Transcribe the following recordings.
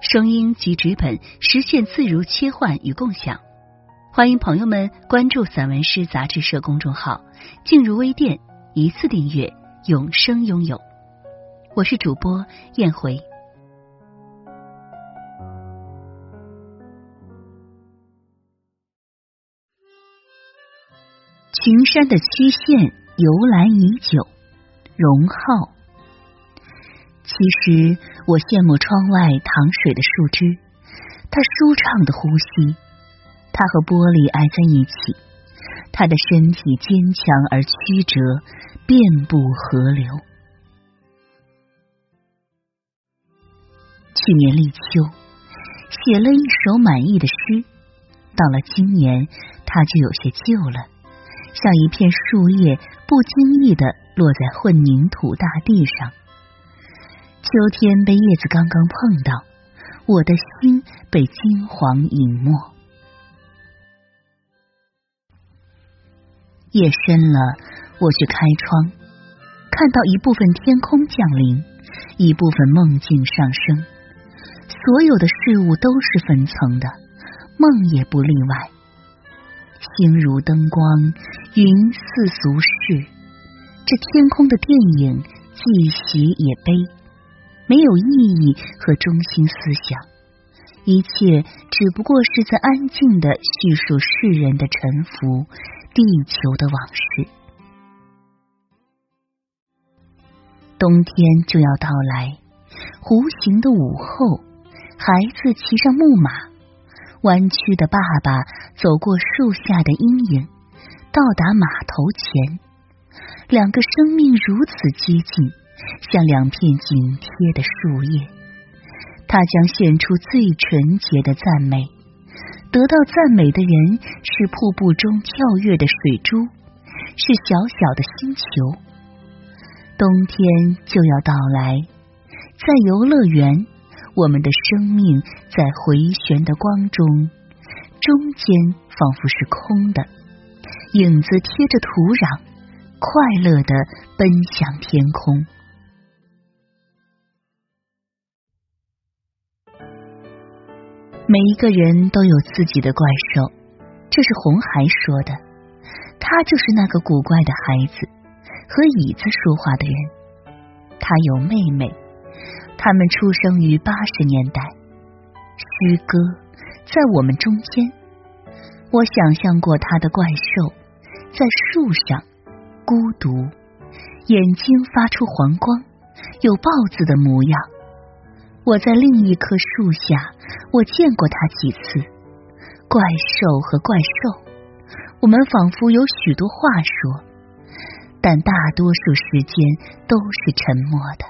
声音及纸本实现自如切换与共享，欢迎朋友们关注散文诗杂志社公众号，进入微店一次订阅，永生拥有。我是主播燕回。群山的曲线由来已久，荣浩。其实我羡慕窗外淌水的树枝，它舒畅的呼吸，它和玻璃挨在一起，它的身体坚强而曲折，遍布河流。去年立秋写了一首满意的诗，到了今年它就有些旧了，像一片树叶不经意的落在混凝土大地上。秋天被叶子刚刚碰到，我的心被金黄隐没。夜深了，我去开窗，看到一部分天空降临，一部分梦境上升。所有的事物都是分层的，梦也不例外。星如灯光，云似俗世，这天空的电影既喜也悲。没有意义和中心思想，一切只不过是在安静的叙述世人的沉浮，地球的往事。冬天就要到来，弧形的午后，孩子骑上木马，弯曲的爸爸走过树下的阴影，到达码头前，两个生命如此接近。像两片紧贴的树叶，他将献出最纯洁的赞美。得到赞美的人是瀑布中跳跃的水珠，是小小的星球。冬天就要到来，在游乐园，我们的生命在回旋的光中，中间仿佛是空的，影子贴着土壤，快乐的奔向天空。每一个人都有自己的怪兽，这是红孩说的。他就是那个古怪的孩子，和椅子说话的人。他有妹妹，他们出生于八十年代。诗歌在我们中间。我想象过他的怪兽，在树上，孤独，眼睛发出黄光，有豹子的模样。我在另一棵树下，我见过他几次。怪兽和怪兽，我们仿佛有许多话说，但大多数时间都是沉默的。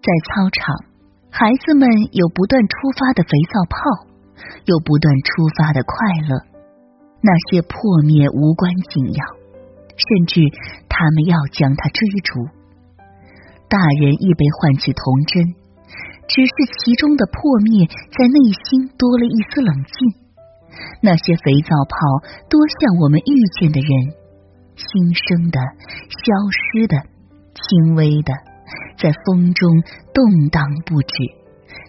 在操场，孩子们有不断出发的肥皂泡，有不断出发的快乐，那些破灭无关紧要。甚至他们要将他追逐，大人亦被唤起童真，只是其中的破灭在内心多了一丝冷静。那些肥皂泡多像我们遇见的人，新生的、消失的、轻微的，在风中动荡不止，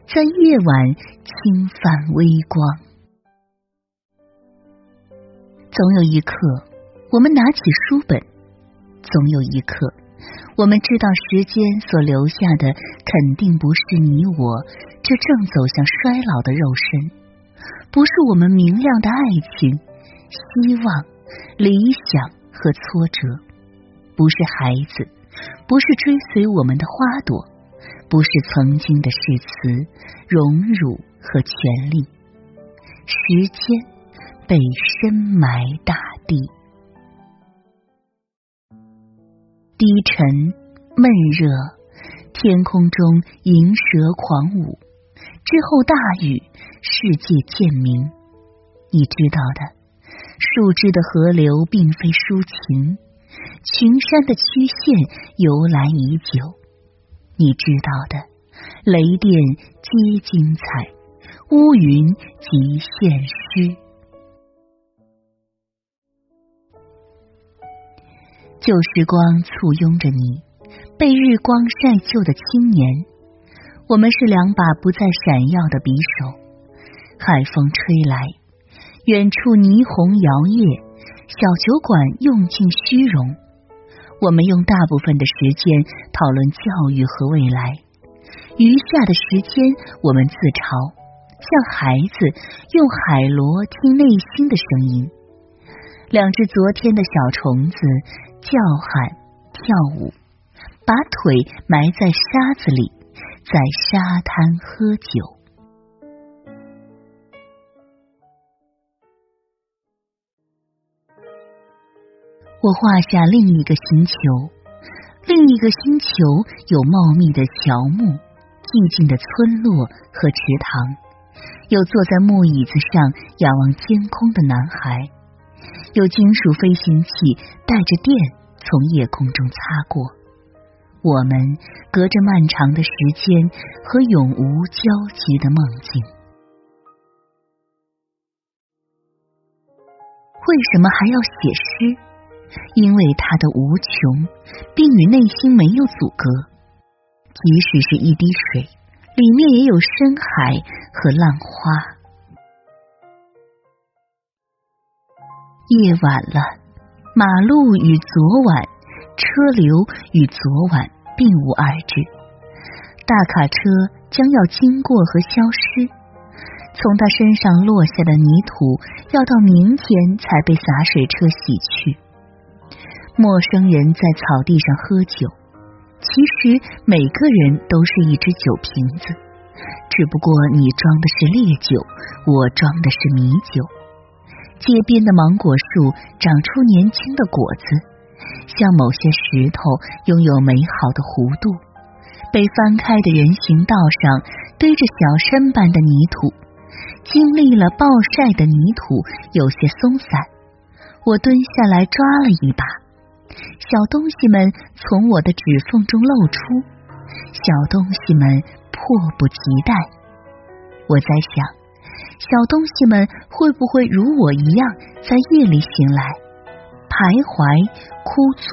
在夜晚侵犯微光。总有一刻。我们拿起书本，总有一刻，我们知道时间所留下的肯定不是你我这正走向衰老的肉身，不是我们明亮的爱情、希望、理想和挫折，不是孩子，不是追随我们的花朵，不是曾经的誓词、荣辱和权利。时间被深埋大地。低沉、闷热，天空中银蛇狂舞。之后大雨，世界渐明。你知道的，树枝的河流并非抒情，群山的曲线由来已久。你知道的，雷电皆精彩，乌云即现诗。旧时光簇拥着你，被日光晒旧的青年。我们是两把不再闪耀的匕首。海风吹来，远处霓虹摇曳，小酒馆用尽虚荣。我们用大部分的时间讨论教育和未来，余下的时间我们自嘲，像孩子用海螺听内心的声音。两只昨天的小虫子。叫喊，跳舞，把腿埋在沙子里，在沙滩喝酒。我画下另一个星球，另一个星球有茂密的乔木、寂静的村落和池塘，有坐在木椅子上仰望天空的男孩。有金属飞行器带着电从夜空中擦过，我们隔着漫长的时间和永无交集的梦境。为什么还要写诗？因为它的无穷，并与内心没有阻隔。即使是一滴水，里面也有深海和浪花。夜晚了，马路与昨晚，车流与昨晚并无二致。大卡车将要经过和消失，从他身上落下的泥土，要到明天才被洒水车洗去。陌生人在草地上喝酒，其实每个人都是一只酒瓶子，只不过你装的是烈酒，我装的是米酒。街边的芒果树长出年轻的果子，像某些石头拥有美好的弧度。被翻开的人行道上堆着小山般的泥土，经历了暴晒的泥土有些松散。我蹲下来抓了一把，小东西们从我的指缝中露出，小东西们迫不及待。我在想。小东西们会不会如我一样，在夜里醒来，徘徊、枯坐，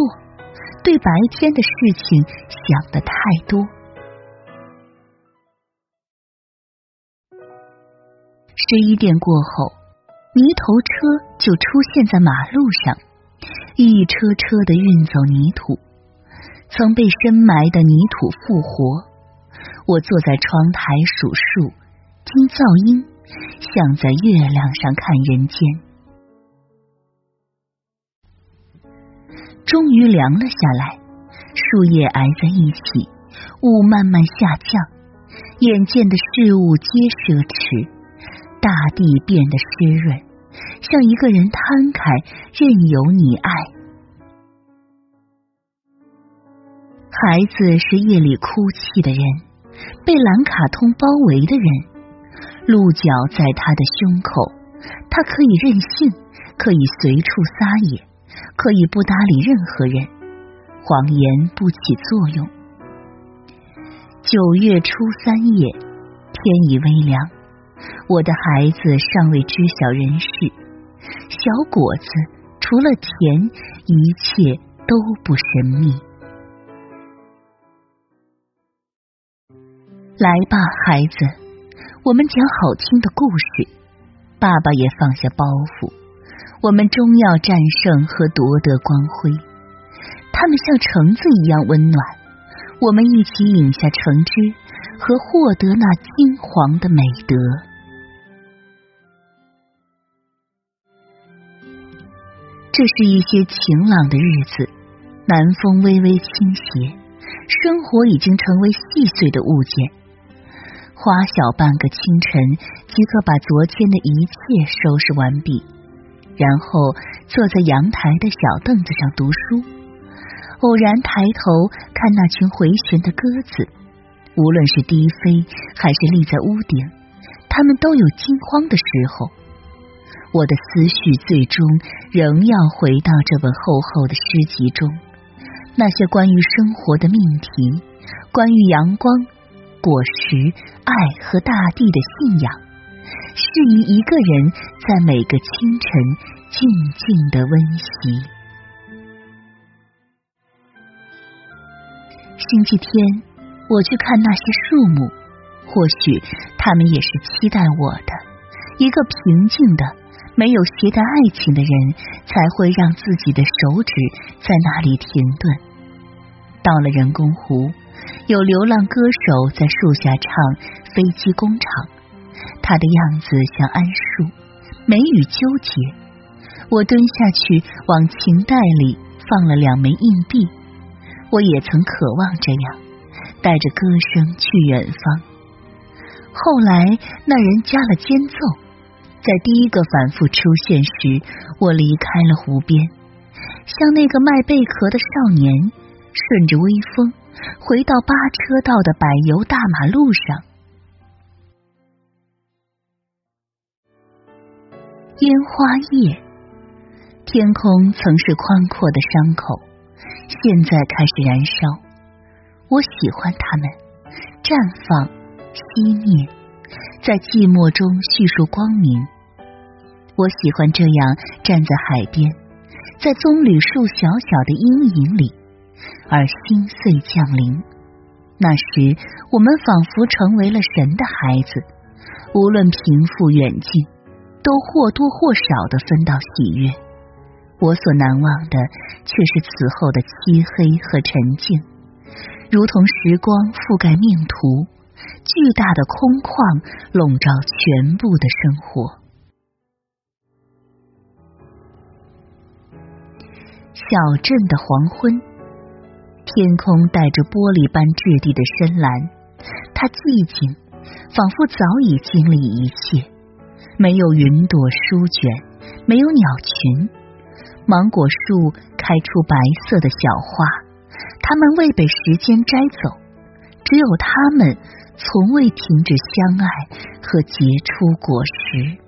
对白天的事情想的太多？十一点过后，泥头车就出现在马路上，一车车的运走泥土，曾被深埋的泥土复活。我坐在窗台数数，听噪音。像在月亮上看人间，终于凉了下来，树叶挨在一起，雾慢慢下降，眼见的事物皆奢侈，大地变得湿润，像一个人摊开，任由你爱。孩子是夜里哭泣的人，被蓝卡通包围的人。鹿角在他的胸口，他可以任性，可以随处撒野，可以不搭理任何人，谎言不起作用。九月初三夜，天已微凉，我的孩子尚未知晓人事，小果子除了甜，一切都不神秘。来吧，孩子。我们讲好听的故事，爸爸也放下包袱。我们终要战胜和夺得光辉。他们像橙子一样温暖，我们一起饮下橙汁和获得那金黄的美德。这是一些晴朗的日子，南风微微倾斜，生活已经成为细碎的物件。花小半个清晨，即可把昨天的一切收拾完毕，然后坐在阳台的小凳子上读书。偶然抬头看那群回旋的鸽子，无论是低飞还是立在屋顶，它们都有惊慌的时候。我的思绪最终仍要回到这本厚厚的诗集中，那些关于生活的命题，关于阳光、果实、爱和大地的信仰，适宜一个人在每个清晨静静的温习。星期天，我去看那些树木，或许他们也是期待我的一个平静的。没有携带爱情的人，才会让自己的手指在那里停顿。到了人工湖，有流浪歌手在树下唱《飞机工厂》，他的样子像桉树，眉宇纠结。我蹲下去往琴袋里放了两枚硬币，我也曾渴望这样，带着歌声去远方。后来那人加了间奏。在第一个反复出现时，我离开了湖边，像那个卖贝壳的少年，顺着微风回到八车道的柏油大马路上。烟花叶，天空曾是宽阔的伤口，现在开始燃烧。我喜欢它们，绽放，熄灭。在寂寞中叙述光明。我喜欢这样站在海边，在棕榈树小小的阴影里，而心碎降临。那时，我们仿佛成为了神的孩子，无论贫富远近，都或多或少的分到喜悦。我所难忘的，却是此后的漆黑和沉静，如同时光覆盖命途。巨大的空旷笼罩全部的生活。小镇的黄昏，天空带着玻璃般质地的深蓝，它寂静，仿佛早已经历一切。没有云朵舒卷，没有鸟群。芒果树开出白色的小花，它们未被时间摘走，只有它们。从未停止相爱和结出果实。